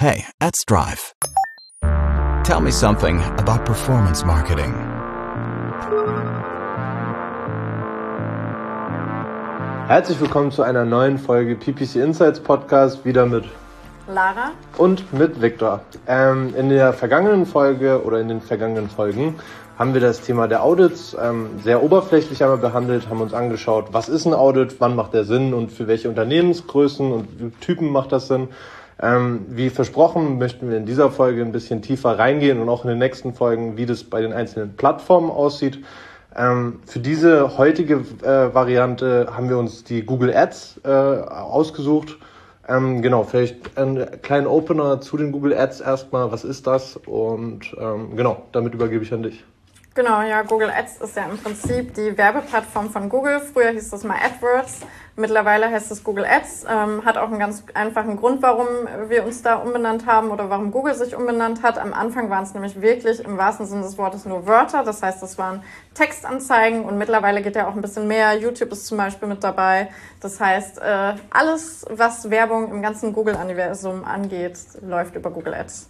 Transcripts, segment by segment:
Hey, at Strive. Tell me something about performance marketing. Herzlich willkommen zu einer neuen Folge PPC Insights Podcast, wieder mit Lara und mit Victor. Ähm, in der vergangenen Folge oder in den vergangenen Folgen haben wir das Thema der Audits ähm, sehr oberflächlich einmal behandelt, haben uns angeschaut, was ist ein Audit, wann macht der Sinn und für welche Unternehmensgrößen und Typen macht das Sinn. Ähm, wie versprochen möchten wir in dieser Folge ein bisschen tiefer reingehen und auch in den nächsten Folgen, wie das bei den einzelnen Plattformen aussieht. Ähm, für diese heutige äh, Variante haben wir uns die Google Ads äh, ausgesucht. Ähm, genau, vielleicht einen kleinen Opener zu den Google Ads erstmal. Was ist das? Und ähm, genau, damit übergebe ich an dich. Genau, ja, Google Ads ist ja im Prinzip die Werbeplattform von Google. Früher hieß das mal AdWords, mittlerweile heißt es Google Ads. Ähm, hat auch einen ganz einfachen Grund, warum wir uns da umbenannt haben oder warum Google sich umbenannt hat. Am Anfang waren es nämlich wirklich im wahrsten Sinne des Wortes nur Wörter, das heißt, das waren Textanzeigen und mittlerweile geht ja auch ein bisschen mehr. YouTube ist zum Beispiel mit dabei. Das heißt, äh, alles, was Werbung im ganzen Google-Universum angeht, läuft über Google Ads.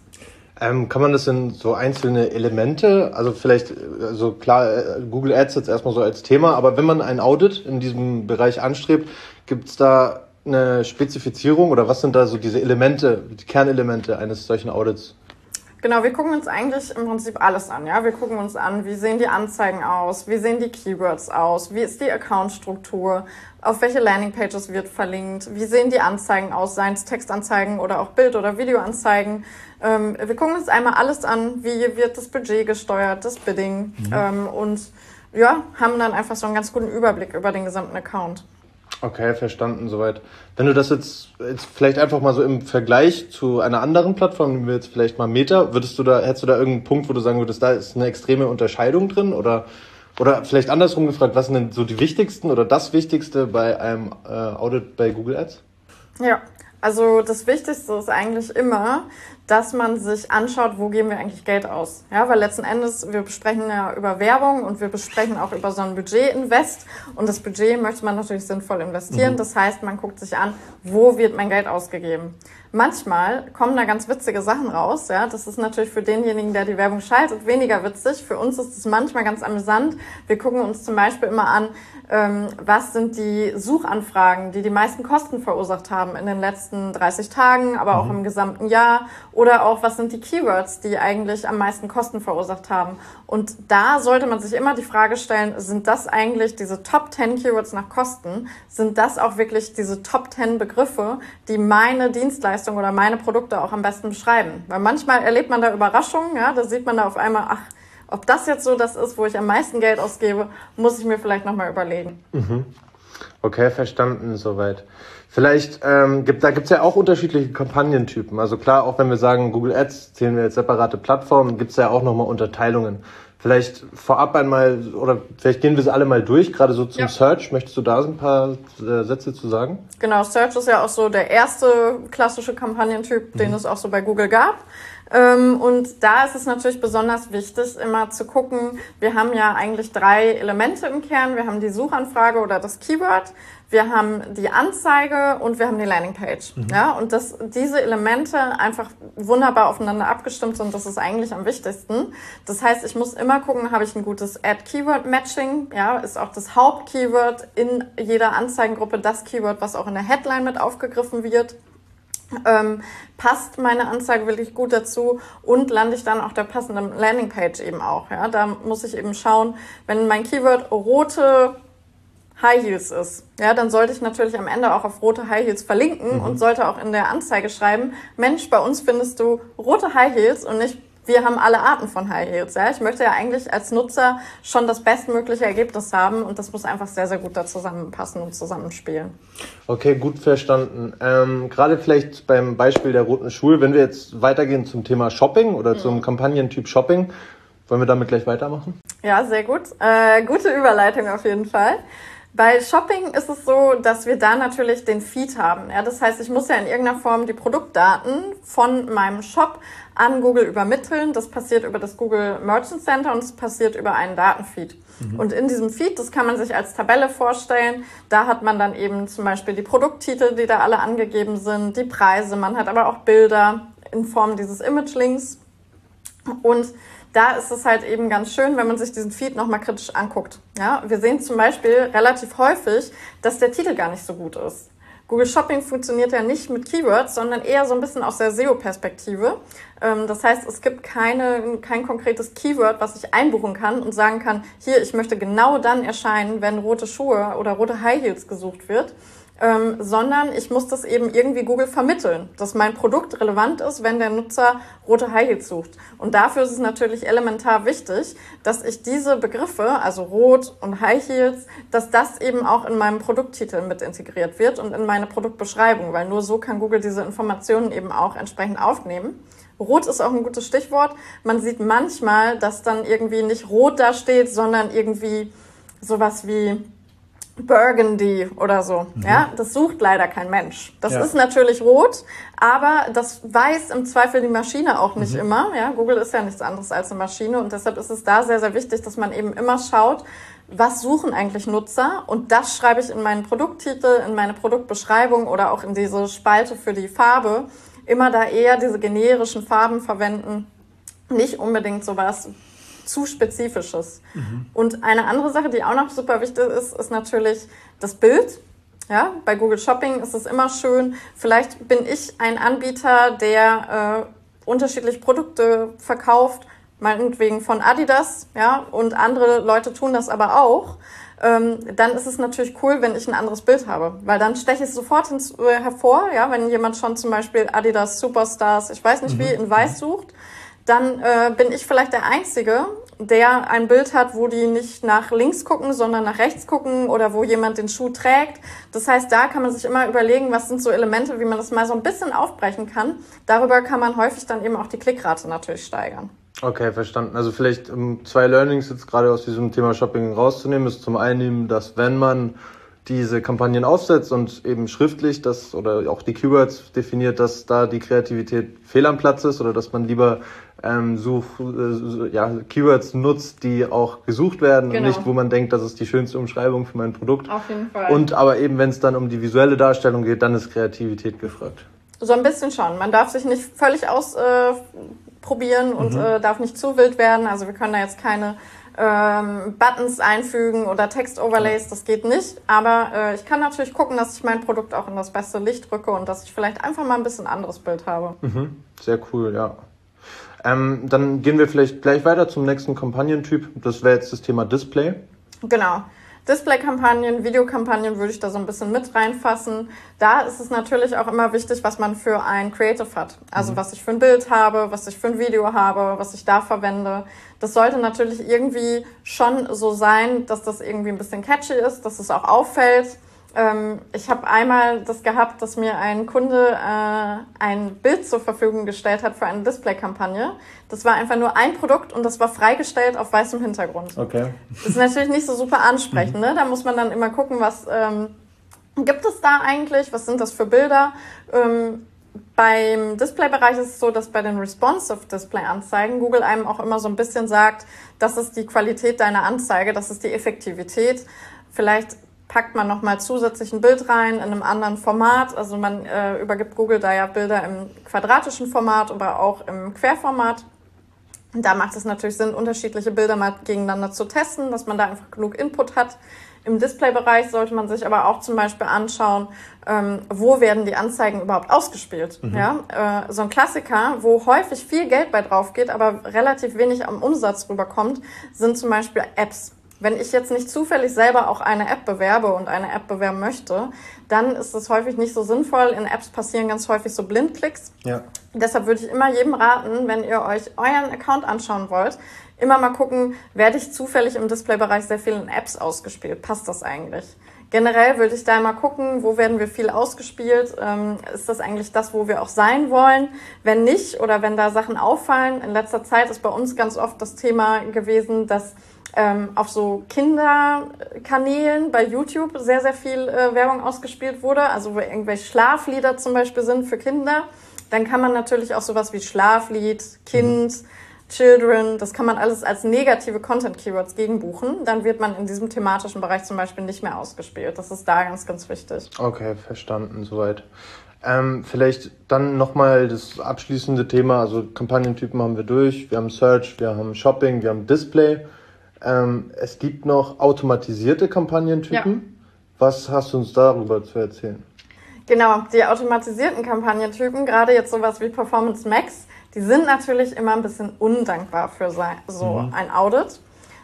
Ähm, kann man das in so einzelne Elemente, also vielleicht, also klar, äh, Google Ads jetzt erstmal so als Thema, aber wenn man ein Audit in diesem Bereich anstrebt, gibt es da eine Spezifizierung oder was sind da so diese Elemente, die Kernelemente eines solchen Audits? Genau, wir gucken uns eigentlich im Prinzip alles an. Ja, wir gucken uns an, wie sehen die Anzeigen aus, wie sehen die Keywords aus, wie ist die Accountstruktur, auf welche Landingpages wird verlinkt, wie sehen die Anzeigen aus, seien es Textanzeigen oder auch Bild- oder Videoanzeigen. Ähm, wir gucken uns einmal alles an, wie wird das Budget gesteuert, das Bidding mhm. ähm, und ja, haben dann einfach so einen ganz guten Überblick über den gesamten Account. Okay, verstanden soweit. Wenn du das jetzt, jetzt vielleicht einfach mal so im Vergleich zu einer anderen Plattform, nehmen wir jetzt vielleicht mal Meta, würdest du da, hättest du da irgendeinen Punkt, wo du sagen würdest, da ist eine extreme Unterscheidung drin oder, oder vielleicht andersrum gefragt, was sind denn so die wichtigsten oder das Wichtigste bei einem äh, Audit bei Google Ads? Ja, also das Wichtigste ist eigentlich immer, dass man sich anschaut, wo geben wir eigentlich Geld aus. Ja, weil letzten Endes, wir besprechen ja über Werbung und wir besprechen auch über so ein Budget-Invest. Und das Budget möchte man natürlich sinnvoll investieren. Mhm. Das heißt, man guckt sich an, wo wird mein Geld ausgegeben. Manchmal kommen da ganz witzige Sachen raus. Ja, das ist natürlich für denjenigen, der die Werbung schaltet, weniger witzig. Für uns ist es manchmal ganz amüsant. Wir gucken uns zum Beispiel immer an, ähm, was sind die Suchanfragen, die die meisten Kosten verursacht haben in den letzten 30 Tagen, aber auch mhm. im gesamten Jahr. Oder auch, was sind die Keywords, die eigentlich am meisten Kosten verursacht haben. Und da sollte man sich immer die Frage stellen, sind das eigentlich diese Top 10 Keywords nach Kosten? Sind das auch wirklich diese Top 10 Begriffe, die meine Dienstleistung oder meine Produkte auch am besten beschreiben? Weil manchmal erlebt man da Überraschungen, ja, da sieht man da auf einmal, ach, ob das jetzt so das ist, wo ich am meisten Geld ausgebe, muss ich mir vielleicht nochmal überlegen. Mhm. Okay, verstanden soweit. Vielleicht ähm, gibt da gibt's ja auch unterschiedliche Kampagnentypen. Also klar, auch wenn wir sagen, Google Ads zählen wir als separate Plattformen, gibt's ja auch nochmal Unterteilungen. Vielleicht vorab einmal, oder vielleicht gehen wir sie alle mal durch, gerade so zum ja. Search. Möchtest du da ein paar äh, Sätze zu sagen? Genau, Search ist ja auch so der erste klassische Kampagnentyp, mhm. den es auch so bei Google gab. Ähm, und da ist es natürlich besonders wichtig, immer zu gucken, wir haben ja eigentlich drei Elemente im Kern. Wir haben die Suchanfrage oder das Keyword, wir haben die Anzeige und wir haben die Landingpage. Mhm. Ja, und dass diese Elemente einfach wunderbar aufeinander abgestimmt sind, das ist eigentlich am wichtigsten. Das heißt, ich muss immer gucken, habe ich ein gutes Ad-Keyword-Matching? Ja, ist auch das Hauptkeyword in jeder Anzeigengruppe das Keyword, was auch in der Headline mit aufgegriffen wird? Ähm, passt meine Anzeige wirklich gut dazu und lande ich dann auf der passenden Landingpage eben auch. Ja, da muss ich eben schauen, wenn mein Keyword rote High Heels ist, ja, dann sollte ich natürlich am Ende auch auf rote High Heels verlinken mhm. und sollte auch in der Anzeige schreiben, Mensch, bei uns findest du rote High Heels und nicht wir haben alle Arten von High Heels. Ja? Ich möchte ja eigentlich als Nutzer schon das bestmögliche Ergebnis haben und das muss einfach sehr, sehr gut da zusammenpassen und zusammenspielen. Okay, gut verstanden. Ähm, Gerade vielleicht beim Beispiel der roten Schuhe, wenn wir jetzt weitergehen zum Thema Shopping oder mhm. zum Kampagnentyp Shopping, wollen wir damit gleich weitermachen? Ja, sehr gut. Äh, gute Überleitung auf jeden Fall. Bei Shopping ist es so, dass wir da natürlich den Feed haben. Ja, das heißt, ich muss ja in irgendeiner Form die Produktdaten von meinem Shop an Google übermitteln. Das passiert über das Google Merchant Center und es passiert über einen Datenfeed. Mhm. Und in diesem Feed, das kann man sich als Tabelle vorstellen, da hat man dann eben zum Beispiel die Produkttitel, die da alle angegeben sind, die Preise, man hat aber auch Bilder in Form dieses Image-Links. Und da ist es halt eben ganz schön, wenn man sich diesen Feed nochmal kritisch anguckt. Ja, wir sehen zum Beispiel relativ häufig, dass der Titel gar nicht so gut ist. Google Shopping funktioniert ja nicht mit Keywords, sondern eher so ein bisschen aus der SEO-Perspektive. Ähm, das heißt, es gibt keine, kein konkretes Keyword, was ich einbuchen kann und sagen kann, hier, ich möchte genau dann erscheinen, wenn rote Schuhe oder rote High Heels gesucht wird ähm, sondern ich muss das eben irgendwie Google vermitteln, dass mein Produkt relevant ist, wenn der Nutzer rote High Heels sucht. Und dafür ist es natürlich elementar wichtig, dass ich diese Begriffe, also rot und High Heels, dass das eben auch in meinem Produkttitel mit integriert wird und in meine Produktbeschreibung, weil nur so kann Google diese Informationen eben auch entsprechend aufnehmen. Rot ist auch ein gutes Stichwort. Man sieht manchmal, dass dann irgendwie nicht rot da steht, sondern irgendwie sowas wie Burgundy oder so. Mhm. Ja, das sucht leider kein Mensch. Das ja. ist natürlich rot, aber das weiß im Zweifel die Maschine auch nicht mhm. immer. Ja, Google ist ja nichts anderes als eine Maschine und deshalb ist es da sehr, sehr wichtig, dass man eben immer schaut, was suchen eigentlich Nutzer und das schreibe ich in meinen Produkttitel, in meine Produktbeschreibung oder auch in diese Spalte für die Farbe. Immer da eher diese generischen Farben verwenden, nicht unbedingt sowas zu spezifisches. Mhm. Und eine andere Sache, die auch noch super wichtig ist, ist natürlich das Bild. Ja, bei Google Shopping ist es immer schön. Vielleicht bin ich ein Anbieter, der äh, unterschiedliche Produkte verkauft, meinetwegen von Adidas, ja, und andere Leute tun das aber auch. Ähm, dann ist es natürlich cool, wenn ich ein anderes Bild habe, weil dann steche ich sofort ins, äh, hervor, ja, wenn jemand schon zum Beispiel Adidas Superstars, ich weiß nicht mhm. wie, in Weiß sucht, dann äh, bin ich vielleicht der Einzige, der ein Bild hat, wo die nicht nach links gucken, sondern nach rechts gucken oder wo jemand den Schuh trägt. Das heißt, da kann man sich immer überlegen, was sind so Elemente, wie man das mal so ein bisschen aufbrechen kann. Darüber kann man häufig dann eben auch die Klickrate natürlich steigern. Okay, verstanden. Also vielleicht um zwei Learnings jetzt gerade aus diesem Thema Shopping rauszunehmen, ist zum einen, dass wenn man diese Kampagnen aufsetzt und eben schriftlich das oder auch die Keywords definiert, dass da die Kreativität fehl am Platz ist oder dass man lieber ähm, Such, äh, ja, Keywords nutzt, die auch gesucht werden genau. und nicht, wo man denkt, das ist die schönste Umschreibung für mein Produkt. Auf jeden Fall. Und aber eben, wenn es dann um die visuelle Darstellung geht, dann ist Kreativität gefragt. So ein bisschen schon. Man darf sich nicht völlig ausprobieren äh, und mhm. äh, darf nicht zu wild werden. Also wir können da jetzt keine ähm, Buttons einfügen oder Text-Overlays, das geht nicht. Aber äh, ich kann natürlich gucken, dass ich mein Produkt auch in das beste Licht rücke und dass ich vielleicht einfach mal ein bisschen anderes Bild habe. Mhm. Sehr cool, ja. Ähm, dann gehen wir vielleicht gleich weiter zum nächsten Kampagnentyp. Das wäre jetzt das Thema Display. Genau. Display-Kampagnen, Videokampagnen würde ich da so ein bisschen mit reinfassen. Da ist es natürlich auch immer wichtig, was man für ein Creative hat. Also mhm. was ich für ein Bild habe, was ich für ein Video habe, was ich da verwende. Das sollte natürlich irgendwie schon so sein, dass das irgendwie ein bisschen catchy ist, dass es auch auffällt ähm, ich habe einmal das gehabt, dass mir ein Kunde äh, ein Bild zur Verfügung gestellt hat für eine Display-Kampagne. Das war einfach nur ein Produkt und das war freigestellt auf weißem Hintergrund. Okay. Das ist natürlich nicht so super ansprechend. Ne? Da muss man dann immer gucken, was ähm, gibt es da eigentlich, was sind das für Bilder. Ähm, beim Display-Bereich ist es so, dass bei den Responsive Display-Anzeigen Google einem auch immer so ein bisschen sagt, das ist die Qualität deiner Anzeige, das ist die Effektivität. Vielleicht packt man nochmal zusätzlich ein Bild rein in einem anderen Format. Also man äh, übergibt Google da ja Bilder im quadratischen Format, aber auch im Querformat. Und da macht es natürlich Sinn, unterschiedliche Bilder mal gegeneinander zu testen, dass man da einfach genug Input hat. Im Displaybereich sollte man sich aber auch zum Beispiel anschauen, ähm, wo werden die Anzeigen überhaupt ausgespielt. Mhm. Ja? Äh, so ein Klassiker, wo häufig viel Geld bei drauf geht, aber relativ wenig am Umsatz rüberkommt, sind zum Beispiel Apps. Wenn ich jetzt nicht zufällig selber auch eine App bewerbe und eine App bewerben möchte, dann ist es häufig nicht so sinnvoll. In Apps passieren ganz häufig so Blindklicks. Ja. Deshalb würde ich immer jedem raten, wenn ihr euch euren Account anschauen wollt, immer mal gucken, werde ich zufällig im Displaybereich sehr viel in Apps ausgespielt? Passt das eigentlich? Generell würde ich da mal gucken, wo werden wir viel ausgespielt? Ähm, ist das eigentlich das, wo wir auch sein wollen? Wenn nicht oder wenn da Sachen auffallen, in letzter Zeit ist bei uns ganz oft das Thema gewesen, dass ähm, auf so Kinderkanälen bei YouTube sehr, sehr viel äh, Werbung ausgespielt wurde, also wo irgendwelche Schlaflieder zum Beispiel sind für Kinder, dann kann man natürlich auch sowas wie Schlaflied, Kind, mhm. Children, das kann man alles als negative Content-Keywords gegenbuchen. Dann wird man in diesem thematischen Bereich zum Beispiel nicht mehr ausgespielt. Das ist da ganz, ganz wichtig. Okay, verstanden, soweit. Ähm, vielleicht dann nochmal das abschließende Thema, also Kampagnentypen haben wir durch, wir haben Search, wir haben Shopping, wir haben Display. Ähm, es gibt noch automatisierte Kampagnentypen. Ja. Was hast du uns darüber zu erzählen? Genau, die automatisierten Kampagnentypen, gerade jetzt sowas wie Performance Max, die sind natürlich immer ein bisschen undankbar für so mhm. ein Audit.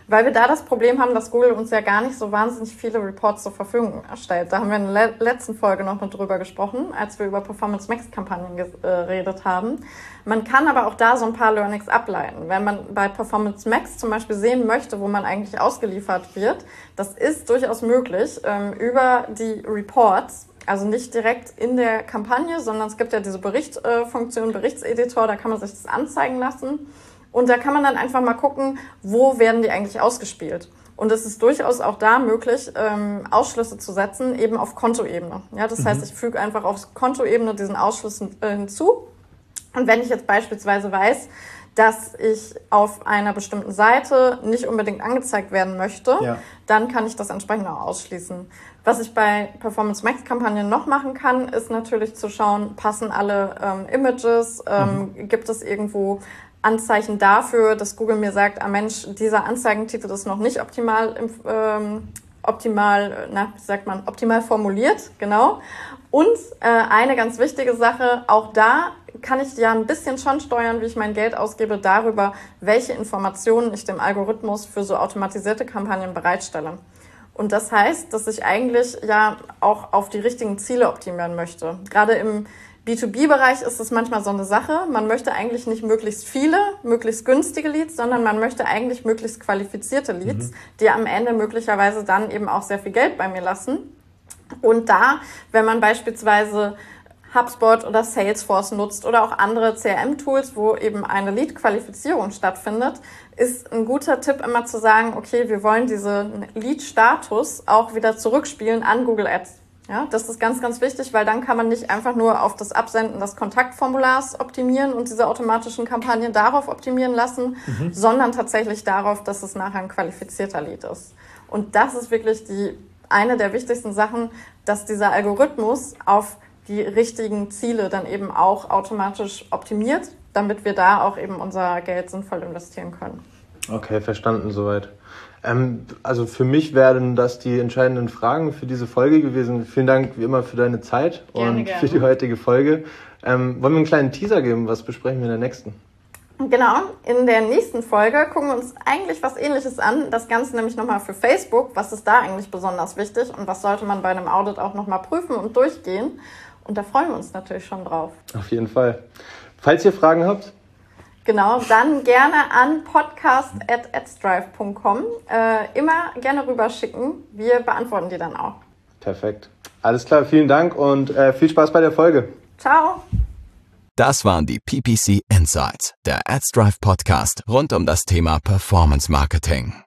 Weil wir da das Problem haben, dass Google uns ja gar nicht so wahnsinnig viele Reports zur Verfügung stellt. Da haben wir in der letzten Folge noch drüber gesprochen, als wir über Performance Max Kampagnen geredet äh, haben. Man kann aber auch da so ein paar Learnings ableiten. Wenn man bei Performance Max zum Beispiel sehen möchte, wo man eigentlich ausgeliefert wird, das ist durchaus möglich ähm, über die Reports also nicht direkt in der Kampagne, sondern es gibt ja diese Berichtfunktion, Berichtseditor, da kann man sich das anzeigen lassen. Und da kann man dann einfach mal gucken, wo werden die eigentlich ausgespielt. Und es ist durchaus auch da möglich, ähm, Ausschlüsse zu setzen, eben auf Kontoebene. Ja, das mhm. heißt, ich füge einfach auf Kontoebene diesen Ausschluss äh, hinzu. Und wenn ich jetzt beispielsweise weiß, dass ich auf einer bestimmten Seite nicht unbedingt angezeigt werden möchte, ja. dann kann ich das entsprechend auch ausschließen. Was ich bei Performance Max Kampagnen noch machen kann, ist natürlich zu schauen, passen alle ähm, Images, ähm, mhm. gibt es irgendwo Anzeichen dafür, dass Google mir sagt, ah Mensch, dieser Anzeigentitel ist noch nicht optimal, ähm, optimal, na, wie sagt man, optimal formuliert, genau. Und äh, eine ganz wichtige Sache, auch da kann ich ja ein bisschen schon steuern, wie ich mein Geld ausgebe, darüber, welche Informationen ich dem Algorithmus für so automatisierte Kampagnen bereitstelle. Und das heißt, dass ich eigentlich ja auch auf die richtigen Ziele optimieren möchte. Gerade im B2B-Bereich ist es manchmal so eine Sache. Man möchte eigentlich nicht möglichst viele, möglichst günstige Leads, sondern man möchte eigentlich möglichst qualifizierte Leads, mhm. die am Ende möglicherweise dann eben auch sehr viel Geld bei mir lassen. Und da, wenn man beispielsweise HubSpot oder Salesforce nutzt oder auch andere CRM-Tools, wo eben eine Lead-Qualifizierung stattfindet, ist ein guter Tipp immer zu sagen, okay, wir wollen diesen Lead-Status auch wieder zurückspielen an Google Ads. Ja, das ist ganz, ganz wichtig, weil dann kann man nicht einfach nur auf das Absenden des Kontaktformulars optimieren und diese automatischen Kampagnen darauf optimieren lassen, mhm. sondern tatsächlich darauf, dass es nachher ein qualifizierter Lead ist. Und das ist wirklich die, eine der wichtigsten Sachen, dass dieser Algorithmus auf die richtigen Ziele dann eben auch automatisch optimiert, damit wir da auch eben unser Geld sinnvoll investieren können. Okay, verstanden soweit. Ähm, also für mich wären das die entscheidenden Fragen für diese Folge gewesen. Vielen Dank wie immer für deine Zeit gerne, und gerne. für die heutige Folge. Ähm, wollen wir einen kleinen Teaser geben? Was besprechen wir in der nächsten? Genau, in der nächsten Folge gucken wir uns eigentlich was ähnliches an. Das Ganze nämlich nochmal für Facebook. Was ist da eigentlich besonders wichtig und was sollte man bei einem Audit auch nochmal prüfen und durchgehen? Und da freuen wir uns natürlich schon drauf. Auf jeden Fall. Falls ihr Fragen habt, Genau, dann gerne an podcast.adsdrive.com. Äh, immer gerne rüberschicken. Wir beantworten die dann auch. Perfekt. Alles klar, vielen Dank und äh, viel Spaß bei der Folge. Ciao. Das waren die PPC Insights, der AdsDrive Podcast rund um das Thema Performance Marketing.